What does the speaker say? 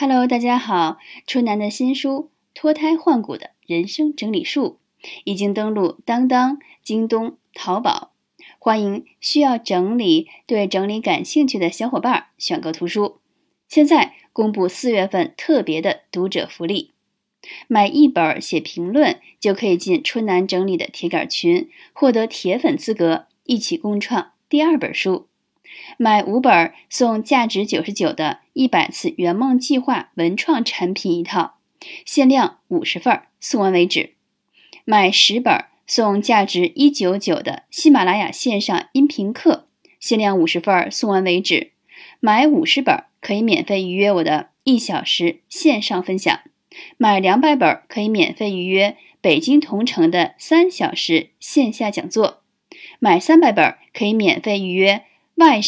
Hello，大家好！春楠的新书《脱胎换骨的人生整理术》已经登录当当、京东、淘宝，欢迎需要整理、对整理感兴趣的小伙伴选购图书。现在公布四月份特别的读者福利：买一本写评论就可以进春楠整理的铁杆群，获得铁粉资格，一起共创第二本书。买五本送价值九十九的一百次圆梦计划文创产品一套，限量五十份，送完为止。买十本送价值一九九的喜马拉雅线上音频课，限量五十份，送完为止。买五十本可以免费预约我的一小时线上分享，买两百本可以免费预约北京同城的三小时线下讲座，买三百本可以免费预约外。